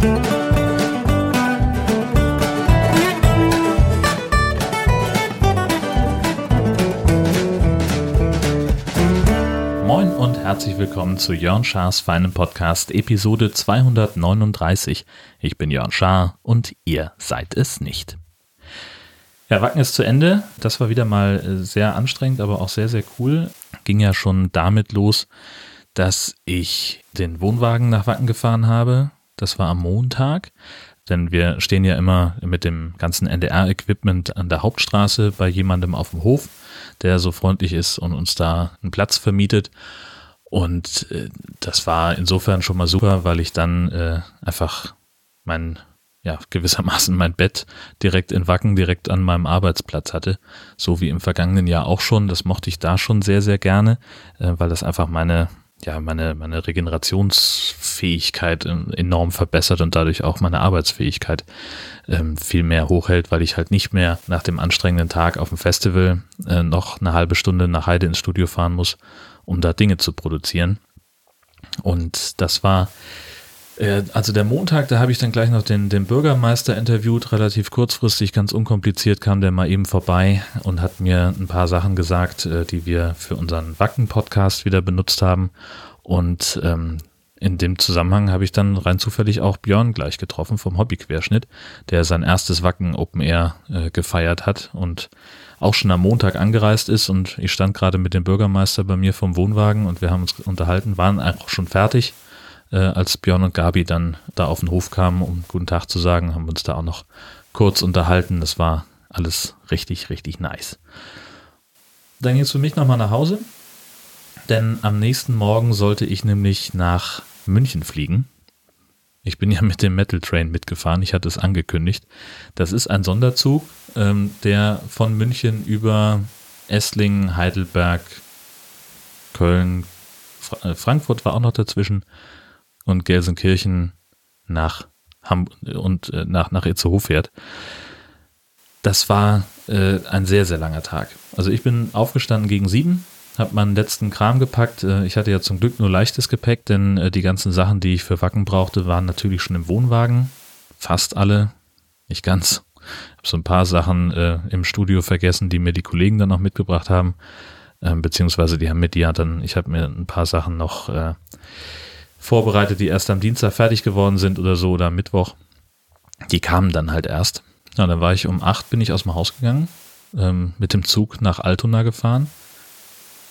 Moin und herzlich willkommen zu Jörn Schars feinen Podcast Episode 239. Ich bin Jörn Schaar und ihr seid es nicht. Ja, Wacken ist zu Ende. Das war wieder mal äh, sehr anstrengend, aber auch sehr, sehr cool. Ging ja schon damit los, dass ich den Wohnwagen nach Wacken gefahren habe. Das war am Montag, denn wir stehen ja immer mit dem ganzen NDR-Equipment an der Hauptstraße bei jemandem auf dem Hof, der so freundlich ist und uns da einen Platz vermietet. Und äh, das war insofern schon mal super, weil ich dann äh, einfach mein ja, gewissermaßen mein Bett direkt in Wacken, direkt an meinem Arbeitsplatz hatte. So wie im vergangenen Jahr auch schon. Das mochte ich da schon sehr, sehr gerne, äh, weil das einfach meine, ja, meine, meine Regenerationsfähigkeit ähm, enorm verbessert und dadurch auch meine Arbeitsfähigkeit ähm, viel mehr hochhält, weil ich halt nicht mehr nach dem anstrengenden Tag auf dem Festival äh, noch eine halbe Stunde nach Heide ins Studio fahren muss, um da Dinge zu produzieren. Und das war, also der Montag, da habe ich dann gleich noch den, den Bürgermeister interviewt, relativ kurzfristig, ganz unkompliziert kam der mal eben vorbei und hat mir ein paar Sachen gesagt, äh, die wir für unseren Wacken-Podcast wieder benutzt haben. Und ähm, in dem Zusammenhang habe ich dann rein zufällig auch Björn gleich getroffen vom Hobbyquerschnitt, der sein erstes Wacken Open Air äh, gefeiert hat und auch schon am Montag angereist ist. Und ich stand gerade mit dem Bürgermeister bei mir vom Wohnwagen und wir haben uns unterhalten, waren auch schon fertig äh, als Björn und Gabi dann da auf den Hof kamen, um guten Tag zu sagen, haben wir uns da auch noch kurz unterhalten. Das war alles richtig, richtig nice. Dann ging es für mich nochmal nach Hause, denn am nächsten Morgen sollte ich nämlich nach München fliegen. Ich bin ja mit dem Metal Train mitgefahren, ich hatte es angekündigt. Das ist ein Sonderzug, ähm, der von München über Esslingen, Heidelberg, Köln, Fra äh, Frankfurt war auch noch dazwischen, und Gelsenkirchen nach Hamburg und äh, nach, nach Itzehoe fährt. Das war äh, ein sehr, sehr langer Tag. Also ich bin aufgestanden gegen sieben, habe meinen letzten Kram gepackt. Äh, ich hatte ja zum Glück nur leichtes Gepäck, denn äh, die ganzen Sachen, die ich für Wacken brauchte, waren natürlich schon im Wohnwagen. Fast alle, nicht ganz. Ich habe so ein paar Sachen äh, im Studio vergessen, die mir die Kollegen dann noch mitgebracht haben. Ähm, beziehungsweise die haben mit ja dann, ich habe mir ein paar Sachen noch äh, vorbereitet, die erst am Dienstag fertig geworden sind oder so oder am Mittwoch. Die kamen dann halt erst. Ja, dann war ich um acht, bin ich aus dem Haus gegangen, ähm, mit dem Zug nach Altona gefahren.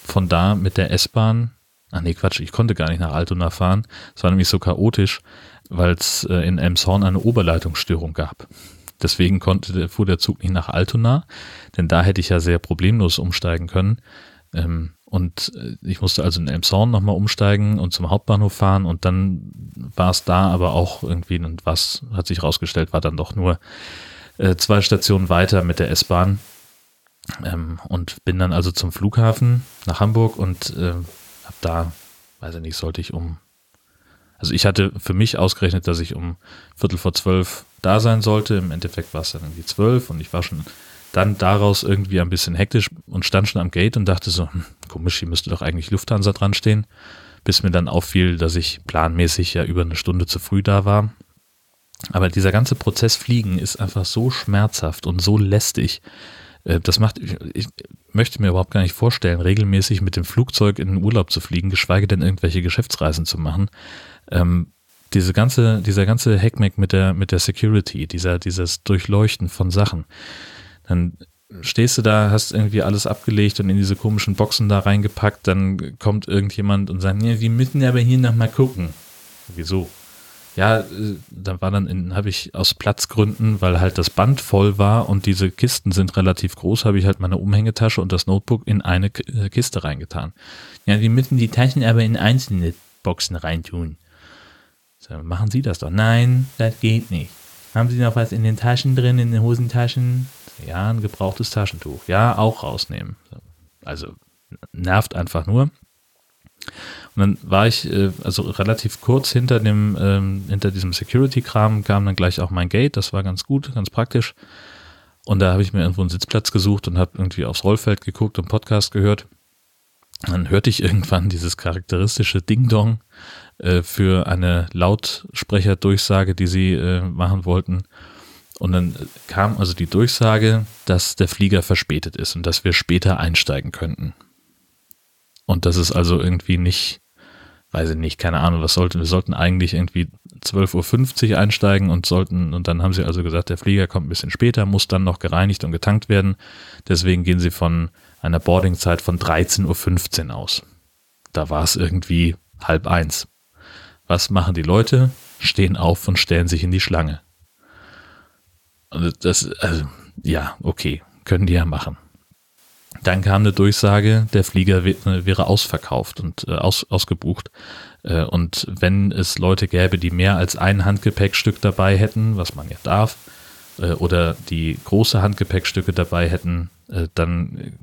Von da mit der S-Bahn, ach nee, Quatsch, ich konnte gar nicht nach Altona fahren. Es war nämlich so chaotisch, weil es äh, in Elmshorn eine Oberleitungsstörung gab. Deswegen konnte, fuhr der Zug nicht nach Altona, denn da hätte ich ja sehr problemlos umsteigen können. Ähm, und äh, ich musste also in Elmshorn nochmal umsteigen und zum Hauptbahnhof fahren und dann war es da aber auch irgendwie, und was hat sich rausgestellt, war dann doch nur äh, zwei Stationen weiter mit der S-Bahn. Ähm, und bin dann also zum Flughafen nach Hamburg und äh, hab da, weiß ich nicht, sollte ich um, also ich hatte für mich ausgerechnet, dass ich um Viertel vor zwölf da sein sollte. Im Endeffekt war es dann irgendwie zwölf und ich war schon dann daraus irgendwie ein bisschen hektisch und stand schon am Gate und dachte so, hm, komisch, hier müsste doch eigentlich Lufthansa dran stehen, bis mir dann auffiel, dass ich planmäßig ja über eine Stunde zu früh da war. Aber dieser ganze Prozess Fliegen ist einfach so schmerzhaft und so lästig. Äh, das macht, ich möchte mir überhaupt gar nicht vorstellen, regelmäßig mit dem Flugzeug in den Urlaub zu fliegen, geschweige denn irgendwelche Geschäftsreisen zu machen. Ähm, diese ganze, dieser ganze Hackmack mit der, mit der Security, dieser, dieses Durchleuchten von Sachen dann stehst du da, hast irgendwie alles abgelegt und in diese komischen Boxen da reingepackt, dann kommt irgendjemand und sagt, ja, wir müssen aber hier nochmal gucken. Wieso? Ja, äh, da war dann, habe ich aus Platzgründen, weil halt das Band voll war und diese Kisten sind relativ groß, habe ich halt meine Umhängetasche und das Notebook in eine äh, Kiste reingetan. Ja, wir müssen die Taschen aber in einzelne Boxen reintun. So, machen Sie das doch. Nein, das geht nicht. Haben Sie noch was in den Taschen drin, in den Hosentaschen? Ja, ein gebrauchtes Taschentuch. Ja, auch rausnehmen. Also nervt einfach nur. Und dann war ich äh, also relativ kurz hinter dem ähm, hinter diesem Security-Kram kam dann gleich auch mein Gate. Das war ganz gut, ganz praktisch. Und da habe ich mir irgendwo einen Sitzplatz gesucht und habe irgendwie aufs Rollfeld geguckt und Podcast gehört. Dann hörte ich irgendwann dieses charakteristische Ding-Dong äh, für eine Lautsprecherdurchsage, die sie äh, machen wollten. Und dann kam also die Durchsage, dass der Flieger verspätet ist und dass wir später einsteigen könnten. Und das ist also irgendwie nicht, weiß ich nicht, keine Ahnung, was sollten, wir sollten eigentlich irgendwie 12.50 Uhr einsteigen und sollten, und dann haben sie also gesagt, der Flieger kommt ein bisschen später, muss dann noch gereinigt und getankt werden. Deswegen gehen sie von einer Boardingzeit von 13.15 Uhr aus. Da war es irgendwie halb eins. Was machen die Leute? Stehen auf und stellen sich in die Schlange. Das, also, ja, okay, können die ja machen. Dann kam eine Durchsage, der Flieger wäre ausverkauft und äh, aus, ausgebucht. Äh, und wenn es Leute gäbe, die mehr als ein Handgepäckstück dabei hätten, was man ja darf, äh, oder die große Handgepäckstücke dabei hätten, äh, dann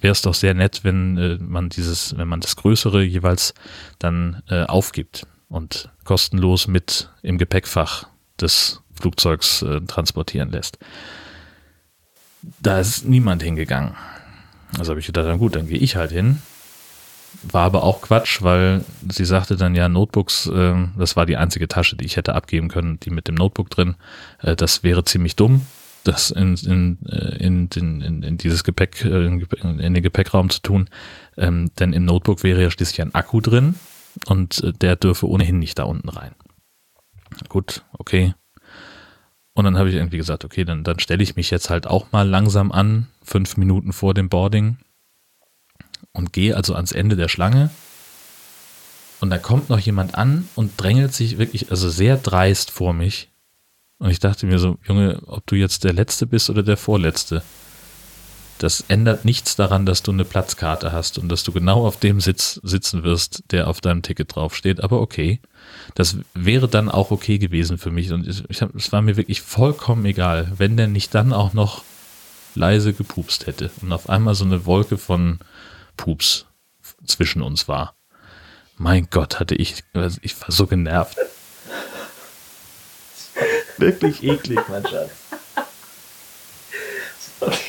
wäre es doch sehr nett, wenn äh, man dieses, wenn man das Größere jeweils dann äh, aufgibt und kostenlos mit im Gepäckfach des Flugzeugs äh, transportieren lässt. Da ist niemand hingegangen. Also habe ich gedacht, dann gut, dann gehe ich halt hin. War aber auch Quatsch, weil sie sagte dann ja, Notebooks, äh, das war die einzige Tasche, die ich hätte abgeben können, die mit dem Notebook drin. Äh, das wäre ziemlich dumm, das in, in, äh, in, in, in dieses Gepäck, äh, in, in den Gepäckraum zu tun. Ähm, denn im Notebook wäre ja schließlich ein Akku drin und äh, der dürfe ohnehin nicht da unten rein. Gut, okay. Und dann habe ich irgendwie gesagt, okay, dann, dann stelle ich mich jetzt halt auch mal langsam an, fünf Minuten vor dem Boarding und gehe also ans Ende der Schlange. Und da kommt noch jemand an und drängelt sich wirklich, also sehr dreist vor mich. Und ich dachte mir so, Junge, ob du jetzt der Letzte bist oder der Vorletzte. Das ändert nichts daran, dass du eine Platzkarte hast und dass du genau auf dem Sitz sitzen wirst, der auf deinem Ticket draufsteht. Aber okay, das wäre dann auch okay gewesen für mich. Und ich hab, es war mir wirklich vollkommen egal, wenn der nicht dann auch noch leise gepupst hätte und auf einmal so eine Wolke von Pups zwischen uns war. Mein Gott, hatte ich, ich war so genervt. Wirklich eklig, mein Schatz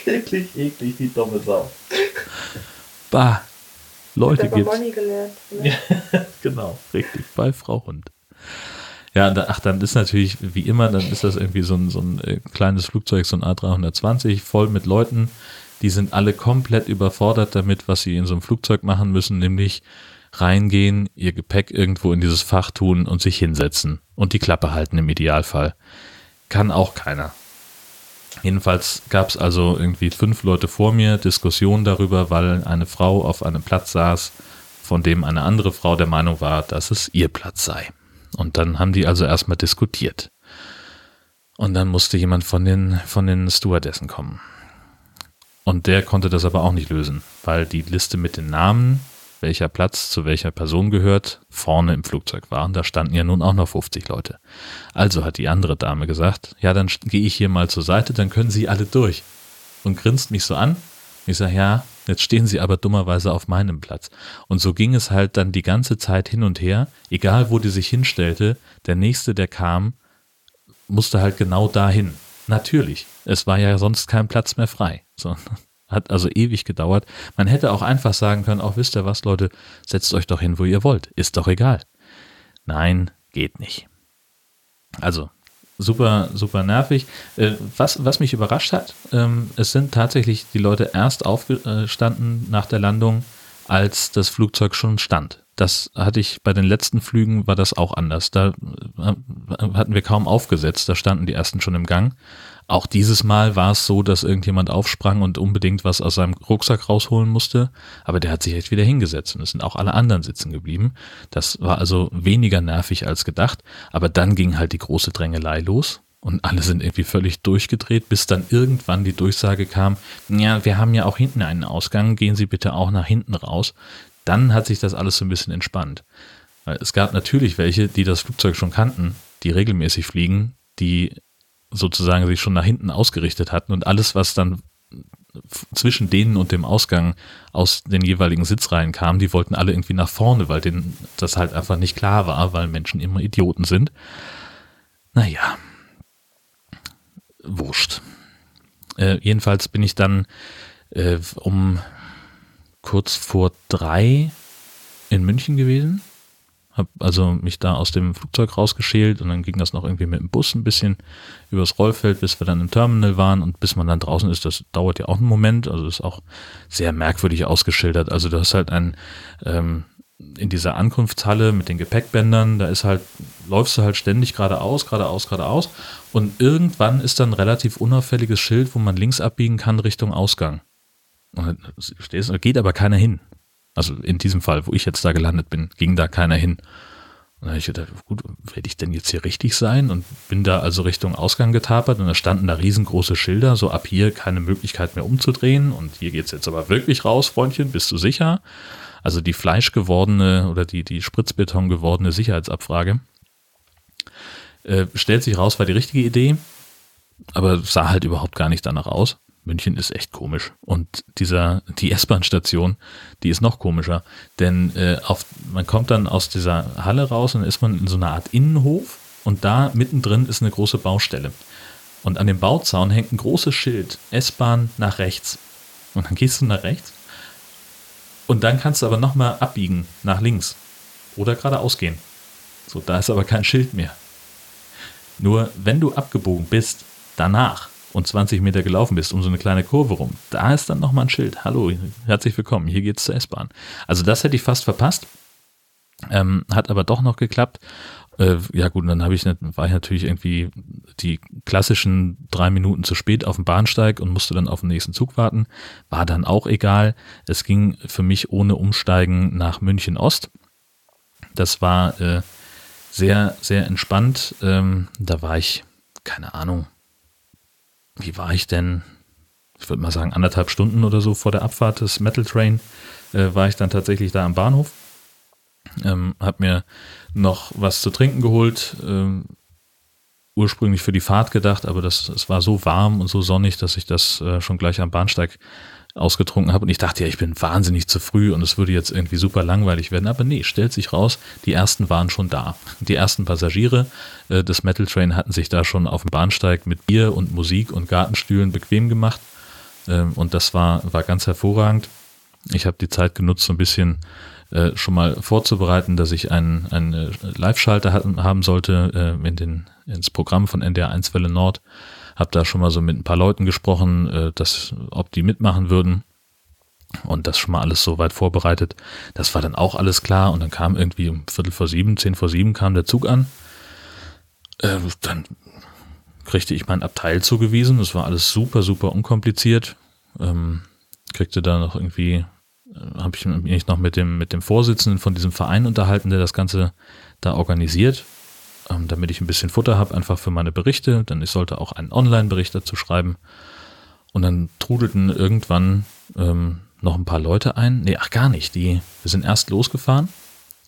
wirklich eklig, die dumme Sau. Bah, Leute gibt Bonnie gelernt. Ja, genau, richtig, bei Frau Hund. Ja, ach, dann ist natürlich, wie immer, dann ist das irgendwie so ein, so ein äh, kleines Flugzeug, so ein A320, voll mit Leuten, die sind alle komplett überfordert damit, was sie in so einem Flugzeug machen müssen, nämlich reingehen, ihr Gepäck irgendwo in dieses Fach tun und sich hinsetzen und die Klappe halten im Idealfall. Kann auch keiner. Jedenfalls gab es also irgendwie fünf Leute vor mir Diskussionen darüber, weil eine Frau auf einem Platz saß, von dem eine andere Frau der Meinung war, dass es ihr Platz sei. Und dann haben die also erstmal diskutiert. Und dann musste jemand von den, von den Stewardessen kommen. Und der konnte das aber auch nicht lösen, weil die Liste mit den Namen welcher Platz zu welcher Person gehört, vorne im Flugzeug waren. Da standen ja nun auch noch 50 Leute. Also hat die andere Dame gesagt, ja, dann gehe ich hier mal zur Seite, dann können Sie alle durch. Und grinst mich so an. Ich sage, ja, jetzt stehen Sie aber dummerweise auf meinem Platz. Und so ging es halt dann die ganze Zeit hin und her, egal wo die sich hinstellte, der nächste, der kam, musste halt genau dahin. Natürlich, es war ja sonst kein Platz mehr frei. So, hat also ewig gedauert. Man hätte auch einfach sagen können, auch wisst ihr was, Leute, setzt euch doch hin, wo ihr wollt. Ist doch egal. Nein, geht nicht. Also, super, super nervig. Äh, was, was mich überrascht hat, ähm, es sind tatsächlich die Leute erst aufgestanden nach der Landung, als das Flugzeug schon stand. Das hatte ich bei den letzten Flügen war das auch anders. Da äh, hatten wir kaum aufgesetzt, da standen die ersten schon im Gang. Auch dieses Mal war es so, dass irgendjemand aufsprang und unbedingt was aus seinem Rucksack rausholen musste, aber der hat sich echt wieder hingesetzt und es sind auch alle anderen sitzen geblieben. Das war also weniger nervig als gedacht, aber dann ging halt die große Drängelei los und alle sind irgendwie völlig durchgedreht, bis dann irgendwann die Durchsage kam, ja, wir haben ja auch hinten einen Ausgang, gehen Sie bitte auch nach hinten raus. Dann hat sich das alles so ein bisschen entspannt. Es gab natürlich welche, die das Flugzeug schon kannten, die regelmäßig fliegen, die sozusagen sich schon nach hinten ausgerichtet hatten und alles, was dann zwischen denen und dem Ausgang aus den jeweiligen Sitzreihen kam, die wollten alle irgendwie nach vorne, weil denen das halt einfach nicht klar war, weil Menschen immer Idioten sind. Naja, wurscht. Äh, jedenfalls bin ich dann äh, um kurz vor drei in München gewesen Hab also mich da aus dem Flugzeug rausgeschält und dann ging das noch irgendwie mit dem Bus ein bisschen übers Rollfeld, bis wir dann im Terminal waren und bis man dann draußen ist, das dauert ja auch einen Moment, also ist auch sehr merkwürdig ausgeschildert. Also du hast halt ein, ähm, in dieser Ankunftshalle mit den Gepäckbändern, da ist halt, läufst du halt ständig geradeaus, geradeaus, geradeaus und irgendwann ist dann ein relativ unauffälliges Schild, wo man links abbiegen kann Richtung Ausgang. Und stehst, geht aber keiner hin. Also in diesem Fall, wo ich jetzt da gelandet bin, ging da keiner hin. Und dann habe ich gedacht, gut, werde ich denn jetzt hier richtig sein? Und bin da also Richtung Ausgang getapert und da standen da riesengroße Schilder, so ab hier keine Möglichkeit mehr umzudrehen und hier geht's jetzt aber wirklich raus, Freundchen, bist du sicher? Also die fleischgewordene oder die, die Spritzbeton gewordene Sicherheitsabfrage. Äh, stellt sich raus, war die richtige Idee, aber sah halt überhaupt gar nicht danach aus. München ist echt komisch. Und dieser, die S-Bahn-Station, die ist noch komischer. Denn äh, auf, man kommt dann aus dieser Halle raus und dann ist man in so einer Art Innenhof und da mittendrin ist eine große Baustelle. Und an dem Bauzaun hängt ein großes Schild, S-Bahn nach rechts. Und dann gehst du nach rechts und dann kannst du aber nochmal abbiegen nach links oder geradeaus gehen. So, da ist aber kein Schild mehr. Nur wenn du abgebogen bist, danach und 20 Meter gelaufen bist, um so eine kleine Kurve rum, da ist dann nochmal ein Schild. Hallo, herzlich willkommen, hier geht's zur S-Bahn. Also das hätte ich fast verpasst. Ähm, hat aber doch noch geklappt. Äh, ja gut, dann habe ich, war ich natürlich irgendwie die klassischen drei Minuten zu spät auf dem Bahnsteig und musste dann auf den nächsten Zug warten. War dann auch egal. Es ging für mich ohne Umsteigen nach München Ost. Das war äh, sehr, sehr entspannt. Ähm, da war ich, keine Ahnung, wie war ich denn? Ich würde mal sagen, anderthalb Stunden oder so vor der Abfahrt des Metal Train äh, war ich dann tatsächlich da am Bahnhof. Ähm, hab mir noch was zu trinken geholt. Ähm, ursprünglich für die Fahrt gedacht, aber das, es war so warm und so sonnig, dass ich das äh, schon gleich am Bahnsteig ausgetrunken habe und ich dachte ja, ich bin wahnsinnig zu früh und es würde jetzt irgendwie super langweilig werden, aber nee, stellt sich raus, die ersten waren schon da. Die ersten Passagiere äh, des Metal Train hatten sich da schon auf dem Bahnsteig mit Bier und Musik und Gartenstühlen bequem gemacht ähm, und das war, war ganz hervorragend. Ich habe die Zeit genutzt, so ein bisschen äh, schon mal vorzubereiten, dass ich einen, einen äh, Live-Schalter haben sollte äh, in den, ins Programm von NDR 1 Welle Nord habe da schon mal so mit ein paar Leuten gesprochen, äh, dass, ob die mitmachen würden. Und das schon mal alles so weit vorbereitet. Das war dann auch alles klar. Und dann kam irgendwie um Viertel vor sieben, zehn vor sieben kam der Zug an. Äh, dann kriegte ich mein Abteil zugewiesen. Das war alles super, super unkompliziert. Ähm, kriegte da noch irgendwie, habe ich mich noch mit dem, mit dem Vorsitzenden von diesem Verein unterhalten, der das Ganze da organisiert ähm, damit ich ein bisschen Futter habe, einfach für meine Berichte. Denn ich sollte auch einen Online-Bericht dazu schreiben. Und dann trudelten irgendwann ähm, noch ein paar Leute ein. Nee, ach gar nicht. Die, wir sind erst losgefahren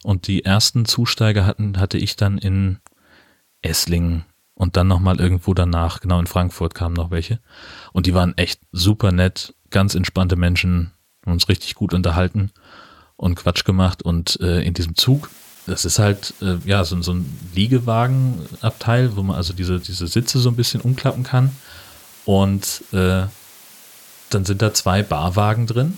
und die ersten Zusteiger hatten, hatte ich dann in Esslingen und dann nochmal irgendwo danach, genau in Frankfurt kamen noch welche. Und die waren echt super nett, ganz entspannte Menschen, uns richtig gut unterhalten und Quatsch gemacht. Und äh, in diesem Zug das ist halt äh, ja so, so ein Liegewagenabteil, wo man also diese, diese Sitze so ein bisschen umklappen kann. Und äh, dann sind da zwei Barwagen drin,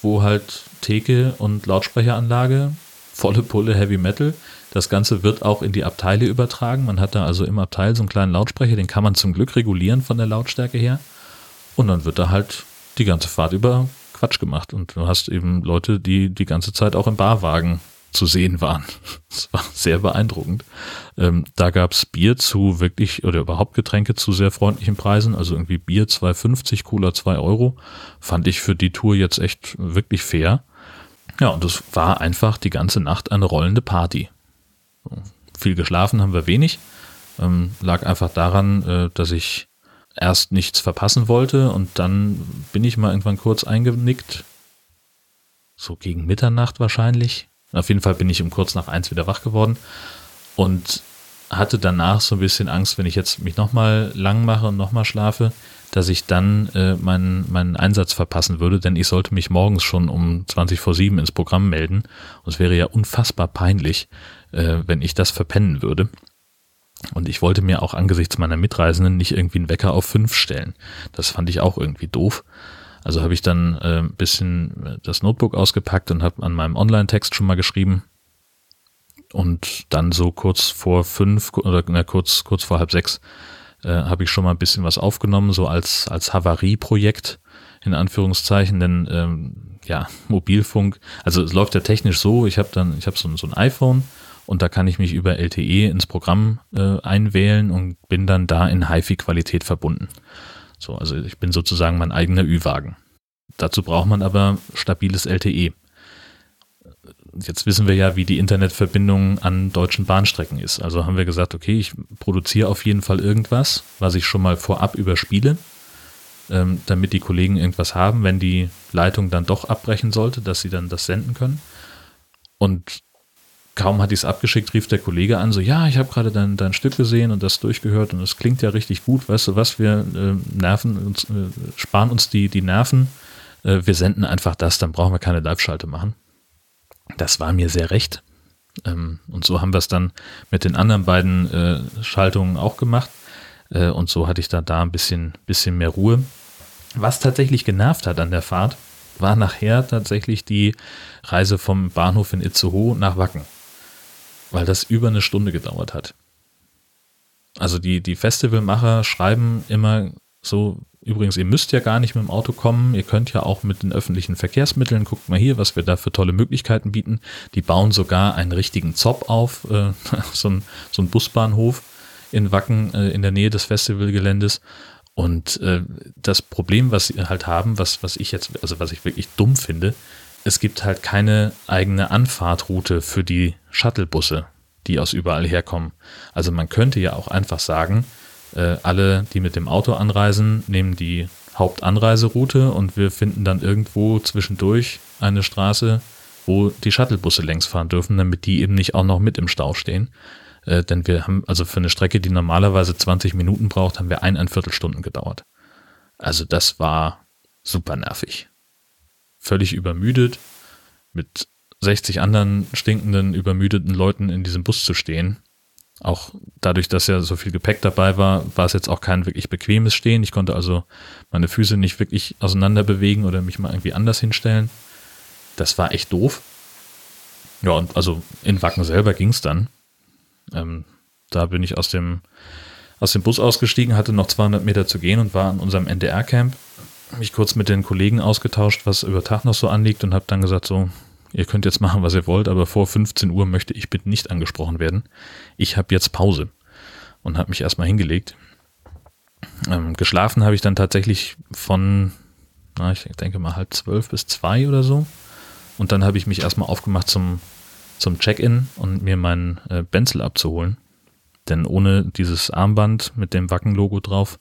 wo halt Theke und Lautsprecheranlage, volle Pulle Heavy Metal. Das Ganze wird auch in die Abteile übertragen. Man hat da also im Abteil so einen kleinen Lautsprecher, den kann man zum Glück regulieren von der Lautstärke her. Und dann wird da halt die ganze Fahrt über Quatsch gemacht. Und du hast eben Leute, die die ganze Zeit auch im Barwagen zu sehen waren. Das war sehr beeindruckend. Ähm, da gab's Bier zu wirklich oder überhaupt Getränke zu sehr freundlichen Preisen. Also irgendwie Bier 2,50, Cola 2 Euro. Fand ich für die Tour jetzt echt wirklich fair. Ja, und es war einfach die ganze Nacht eine rollende Party. Viel geschlafen haben wir wenig. Ähm, lag einfach daran, äh, dass ich erst nichts verpassen wollte und dann bin ich mal irgendwann kurz eingenickt. So gegen Mitternacht wahrscheinlich auf jeden Fall bin ich um kurz nach eins wieder wach geworden und hatte danach so ein bisschen Angst, wenn ich jetzt mich nochmal lang mache und nochmal schlafe, dass ich dann äh, meinen, meinen Einsatz verpassen würde, denn ich sollte mich morgens schon um 20 vor 7 ins Programm melden. Und es wäre ja unfassbar peinlich, äh, wenn ich das verpennen würde. Und ich wollte mir auch angesichts meiner Mitreisenden nicht irgendwie einen Wecker auf 5 stellen. Das fand ich auch irgendwie doof. Also habe ich dann äh, ein bisschen das Notebook ausgepackt und habe an meinem Online-Text schon mal geschrieben. Und dann so kurz vor fünf oder na, kurz, kurz vor halb sechs äh, habe ich schon mal ein bisschen was aufgenommen, so als, als Havarie-Projekt in Anführungszeichen, denn ähm, ja, Mobilfunk, also es läuft ja technisch so, ich habe dann, ich habe so, so ein iPhone und da kann ich mich über LTE ins Programm äh, einwählen und bin dann da in HiFi-Qualität verbunden. So, also ich bin sozusagen mein eigener Ü-Wagen. Dazu braucht man aber stabiles LTE. Jetzt wissen wir ja, wie die Internetverbindung an deutschen Bahnstrecken ist. Also haben wir gesagt, okay, ich produziere auf jeden Fall irgendwas, was ich schon mal vorab überspiele ähm, damit die Kollegen irgendwas haben, wenn die Leitung dann doch abbrechen sollte, dass sie dann das senden können. Und kaum hatte ich es abgeschickt, rief der Kollege an, so, ja, ich habe gerade dein, dein Stück gesehen und das durchgehört und es klingt ja richtig gut, weißt du was, wir äh, nerven uns, äh, sparen uns die, die Nerven, äh, wir senden einfach das, dann brauchen wir keine Live-Schalte machen. Das war mir sehr recht. Ähm, und so haben wir es dann mit den anderen beiden äh, Schaltungen auch gemacht. Äh, und so hatte ich da, da ein bisschen, bisschen mehr Ruhe. Was tatsächlich genervt hat an der Fahrt, war nachher tatsächlich die Reise vom Bahnhof in Itzehoe nach Wacken, weil das über eine Stunde gedauert hat. Also die, die Festivalmacher schreiben immer so, übrigens, ihr müsst ja gar nicht mit dem Auto kommen, ihr könnt ja auch mit den öffentlichen Verkehrsmitteln, guckt mal hier, was wir da für tolle Möglichkeiten bieten. Die bauen sogar einen richtigen Zopp auf, äh, so ein, so ein Busbahnhof in Wacken äh, in der Nähe des Festivalgeländes. Und äh, das Problem, was sie halt haben, was, was ich jetzt, also was ich wirklich dumm finde, es gibt halt keine eigene Anfahrtroute für die Shuttlebusse, die aus überall herkommen. Also man könnte ja auch einfach sagen, äh, alle, die mit dem Auto anreisen, nehmen die Hauptanreiseroute und wir finden dann irgendwo zwischendurch eine Straße, wo die Shuttlebusse längs fahren dürfen, damit die eben nicht auch noch mit im Stau stehen. Äh, denn wir haben, also für eine Strecke, die normalerweise 20 Minuten braucht, haben wir eineinviertel Stunden gedauert. Also das war super nervig. Völlig übermüdet, mit 60 anderen stinkenden, übermüdeten Leuten in diesem Bus zu stehen. Auch dadurch, dass ja so viel Gepäck dabei war, war es jetzt auch kein wirklich bequemes Stehen. Ich konnte also meine Füße nicht wirklich auseinander bewegen oder mich mal irgendwie anders hinstellen. Das war echt doof. Ja, und also in Wacken selber ging es dann. Ähm, da bin ich aus dem, aus dem Bus ausgestiegen, hatte noch 200 Meter zu gehen und war an unserem NDR-Camp. Mich kurz mit den Kollegen ausgetauscht, was über Tag noch so anliegt und habe dann gesagt, so, ihr könnt jetzt machen, was ihr wollt, aber vor 15 Uhr möchte ich bitte nicht angesprochen werden. Ich habe jetzt Pause und habe mich erstmal hingelegt. Ähm, geschlafen habe ich dann tatsächlich von, na, ich denke mal halb zwölf bis zwei oder so. Und dann habe ich mich erstmal aufgemacht zum zum Check-in und mir meinen äh, Benzel abzuholen. Denn ohne dieses Armband mit dem Wacken-Logo drauf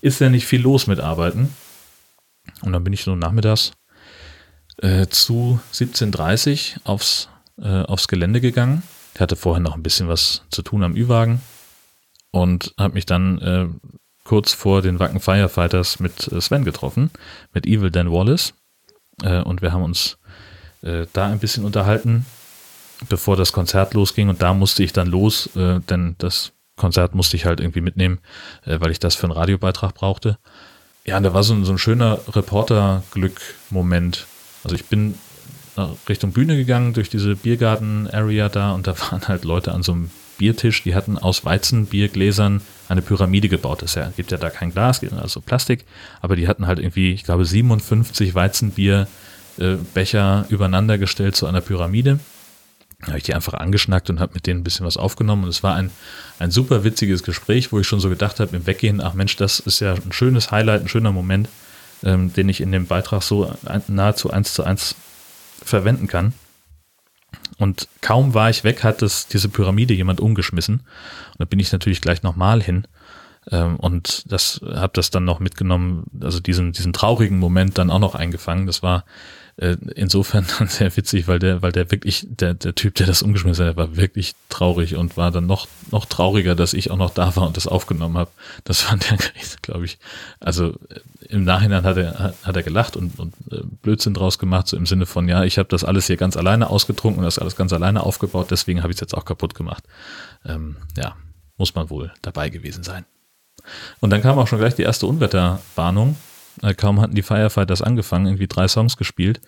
ist ja nicht viel los mit Arbeiten. Und dann bin ich so nachmittags äh, zu 17.30 Uhr aufs, äh, aufs Gelände gegangen. Ich hatte vorher noch ein bisschen was zu tun am Ü-Wagen und habe mich dann äh, kurz vor den Wacken Firefighters mit äh, Sven getroffen, mit Evil Dan Wallace. Äh, und wir haben uns äh, da ein bisschen unterhalten bevor das Konzert losging und da musste ich dann los, denn das Konzert musste ich halt irgendwie mitnehmen, weil ich das für einen Radiobeitrag brauchte. Ja, da war so ein, so ein schöner Reporter-Glück-Moment. Also ich bin Richtung Bühne gegangen durch diese Biergarten-Area da und da waren halt Leute an so einem Biertisch, die hatten aus Weizenbiergläsern eine Pyramide gebaut. Das ja, gibt ja da kein Glas, also Plastik, aber die hatten halt irgendwie, ich glaube, 57 Weizenbierbecher übereinander gestellt zu einer Pyramide habe ich die einfach angeschnackt und habe mit denen ein bisschen was aufgenommen. Und es war ein, ein super witziges Gespräch, wo ich schon so gedacht habe im Weggehen, ach Mensch, das ist ja ein schönes Highlight, ein schöner Moment, ähm, den ich in dem Beitrag so nahezu eins zu eins verwenden kann. Und kaum war ich weg, hat das, diese Pyramide jemand umgeschmissen. Und da bin ich natürlich gleich nochmal hin ähm, und das habe das dann noch mitgenommen, also diesen, diesen traurigen Moment dann auch noch eingefangen. Das war äh, insofern sehr witzig, weil der, weil der wirklich, der, der Typ, der das umgeschmissen hat, war wirklich traurig und war dann noch, noch trauriger, dass ich auch noch da war und das aufgenommen habe. Das fand er, glaube ich, also äh, im Nachhinein hat er, hat er gelacht und, und äh, Blödsinn draus gemacht, so im Sinne von, ja, ich habe das alles hier ganz alleine ausgetrunken und das alles ganz alleine aufgebaut, deswegen habe ich es jetzt auch kaputt gemacht. Ähm, ja, muss man wohl dabei gewesen sein. Und dann kam auch schon gleich die erste Unwetterwarnung. Äh, kaum hatten die Firefighters angefangen, irgendwie drei Songs gespielt.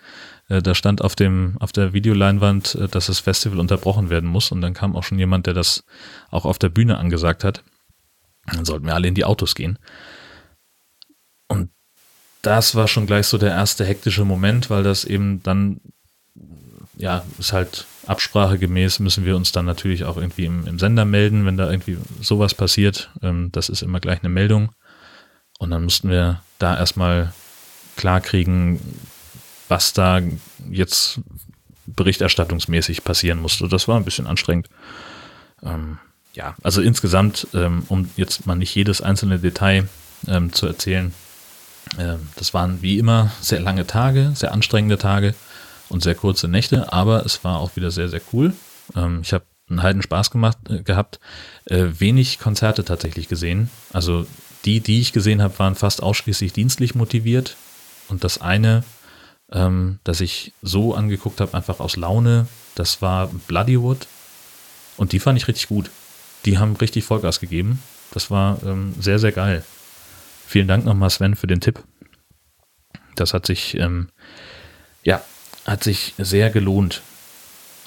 Äh, da stand auf dem, auf der Videoleinwand, äh, dass das Festival unterbrochen werden muss. Und dann kam auch schon jemand, der das auch auf der Bühne angesagt hat. Dann sollten wir alle in die Autos gehen. Und das war schon gleich so der erste hektische Moment, weil das eben dann, ja, ist halt absprachegemäß müssen wir uns dann natürlich auch irgendwie im, im Sender melden, wenn da irgendwie sowas passiert. Ähm, das ist immer gleich eine Meldung. Und dann mussten wir da erstmal klarkriegen, was da jetzt berichterstattungsmäßig passieren musste. Das war ein bisschen anstrengend. Ähm, ja, also insgesamt, ähm, um jetzt mal nicht jedes einzelne Detail ähm, zu erzählen, ähm, das waren wie immer sehr lange Tage, sehr anstrengende Tage und sehr kurze Nächte, aber es war auch wieder sehr, sehr cool. Ähm, ich habe einen heiden Spaß gemacht, äh, gehabt, äh, wenig Konzerte tatsächlich gesehen. Also die, die ich gesehen habe, waren fast ausschließlich dienstlich motiviert. Und das eine, ähm, das ich so angeguckt habe, einfach aus Laune, das war Bloodywood. Und die fand ich richtig gut. Die haben richtig Vollgas gegeben. Das war ähm, sehr, sehr geil. Vielen Dank nochmal, Sven, für den Tipp. Das hat sich, ähm, ja, hat sich sehr gelohnt.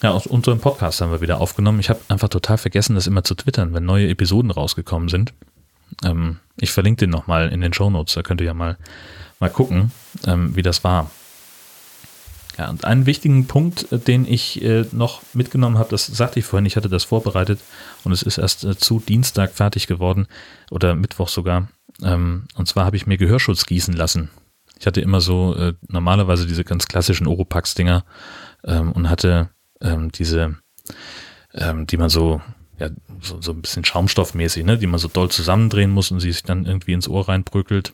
Ja, aus unserem Podcast haben wir wieder aufgenommen. Ich habe einfach total vergessen, das immer zu twittern, wenn neue Episoden rausgekommen sind. Ähm, ich verlinke den nochmal in den Show Notes. Da könnt ihr ja mal, mal gucken, ähm, wie das war. Ja, und einen wichtigen Punkt, äh, den ich äh, noch mitgenommen habe, das sagte ich vorhin, ich hatte das vorbereitet und es ist erst äh, zu Dienstag fertig geworden oder Mittwoch sogar. Ähm, und zwar habe ich mir Gehörschutz gießen lassen. Ich hatte immer so äh, normalerweise diese ganz klassischen Oropax-Dinger ähm, und hatte ähm, diese, ähm, die man so ja, so, so ein bisschen schaumstoffmäßig, ne, die man so doll zusammendrehen muss und sie sich dann irgendwie ins Ohr reinbröckelt.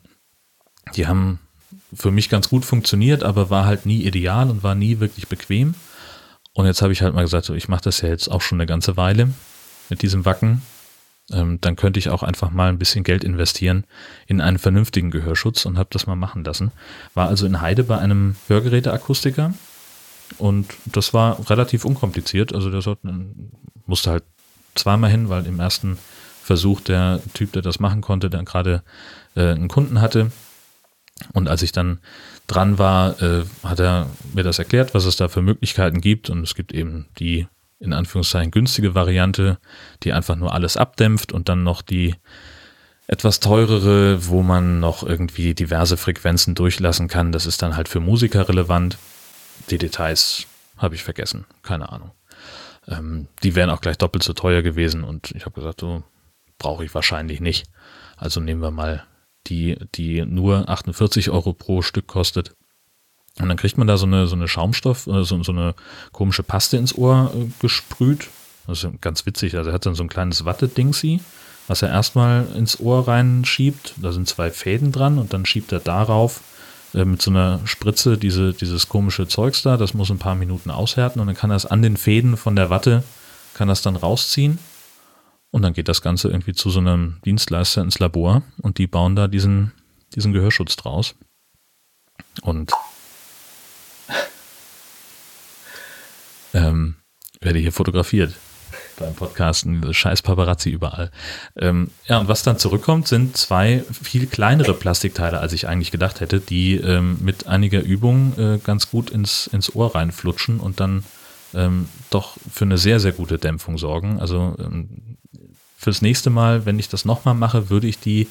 Die haben für mich ganz gut funktioniert, aber war halt nie ideal und war nie wirklich bequem. Und jetzt habe ich halt mal gesagt, so, ich mache das ja jetzt auch schon eine ganze Weile mit diesem Wacken. Ähm, dann könnte ich auch einfach mal ein bisschen Geld investieren in einen vernünftigen Gehörschutz und habe das mal machen lassen. War also in Heide bei einem Hörgeräteakustiker und das war relativ unkompliziert. Also der musste halt zweimal hin, weil im ersten Versuch der Typ, der das machen konnte, dann gerade äh, einen Kunden hatte. Und als ich dann dran war, äh, hat er mir das erklärt, was es da für Möglichkeiten gibt. Und es gibt eben die in Anführungszeichen günstige Variante, die einfach nur alles abdämpft und dann noch die etwas teurere, wo man noch irgendwie diverse Frequenzen durchlassen kann. Das ist dann halt für Musiker relevant. Die Details habe ich vergessen. Keine Ahnung. Ähm, die wären auch gleich doppelt so teuer gewesen und ich habe gesagt, so brauche ich wahrscheinlich nicht. Also nehmen wir mal die, die nur 48 Euro pro Stück kostet. Und dann kriegt man da so eine, so eine Schaumstoff, äh, so, so eine komische Paste ins Ohr äh, gesprüht. Das ist ganz witzig. Also er hat dann so ein kleines Watte-Dingsi, was er erstmal ins Ohr reinschiebt. Da sind zwei Fäden dran und dann schiebt er darauf äh, mit so einer Spritze diese, dieses komische Zeugs da, das muss ein paar Minuten aushärten und dann kann das an den Fäden von der Watte, kann das dann rausziehen und dann geht das Ganze irgendwie zu so einem Dienstleister ins Labor und die bauen da diesen, diesen Gehörschutz draus. Und ähm, werde hier fotografiert beim Podcasten, scheiß Paparazzi überall. Ähm, ja, und was dann zurückkommt, sind zwei viel kleinere Plastikteile, als ich eigentlich gedacht hätte, die ähm, mit einiger Übung äh, ganz gut ins, ins Ohr reinflutschen und dann ähm, doch für eine sehr, sehr gute Dämpfung sorgen. Also ähm, fürs nächste Mal, wenn ich das nochmal mache, würde ich die,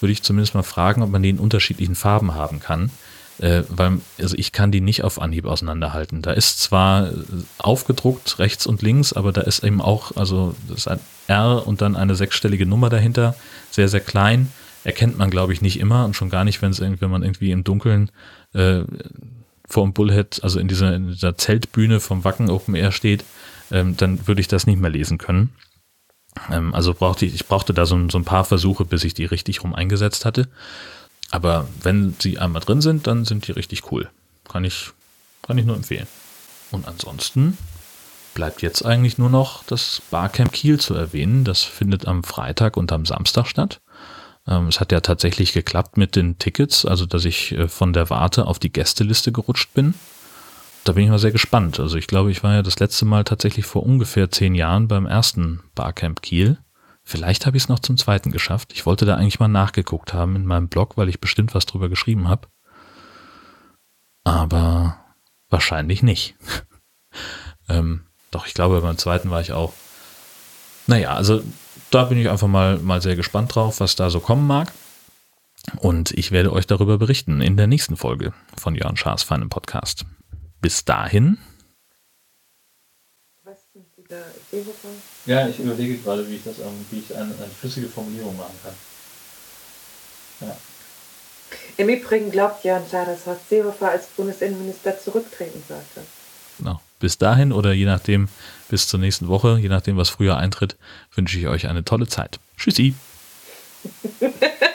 würde ich zumindest mal fragen, ob man die in unterschiedlichen Farben haben kann äh, weil also ich kann die nicht auf Anhieb auseinanderhalten. Da ist zwar äh, aufgedruckt rechts und links, aber da ist eben auch, also das ist ein R und dann eine sechsstellige Nummer dahinter, sehr, sehr klein. Erkennt man, glaube ich, nicht immer und schon gar nicht, wenn es wenn man irgendwie im Dunkeln äh, vor dem Bullhead, also in dieser, in dieser Zeltbühne vom Wacken Open Air steht, ähm, dann würde ich das nicht mehr lesen können. Ähm, also brauchte ich, ich brauchte da so, so ein paar Versuche, bis ich die richtig rum eingesetzt hatte. Aber wenn sie einmal drin sind, dann sind die richtig cool. Kann ich, kann ich nur empfehlen. Und ansonsten bleibt jetzt eigentlich nur noch das Barcamp Kiel zu erwähnen. Das findet am Freitag und am Samstag statt. Ähm, es hat ja tatsächlich geklappt mit den Tickets, also dass ich äh, von der Warte auf die Gästeliste gerutscht bin. Da bin ich mal sehr gespannt. Also ich glaube, ich war ja das letzte Mal tatsächlich vor ungefähr zehn Jahren beim ersten Barcamp Kiel Vielleicht habe ich es noch zum zweiten geschafft. Ich wollte da eigentlich mal nachgeguckt haben in meinem Blog, weil ich bestimmt was drüber geschrieben habe. Aber wahrscheinlich nicht. ähm, doch, ich glaube, beim zweiten war ich auch. Naja, also da bin ich einfach mal, mal sehr gespannt drauf, was da so kommen mag. Und ich werde euch darüber berichten in der nächsten Folge von Jörn Schaas feinem Podcast. Bis dahin. Was sind Sie da? Ja, ich überlege gerade, wie ich das, wie ich eine, eine flüssige Formulierung machen kann. Ja. Im Übrigen glaubt Jörn Schaar, dass Horst Seehofer als Bundesinnenminister zurücktreten sollte. Genau. Bis dahin oder je nachdem, bis zur nächsten Woche, je nachdem, was früher eintritt, wünsche ich euch eine tolle Zeit. Tschüssi.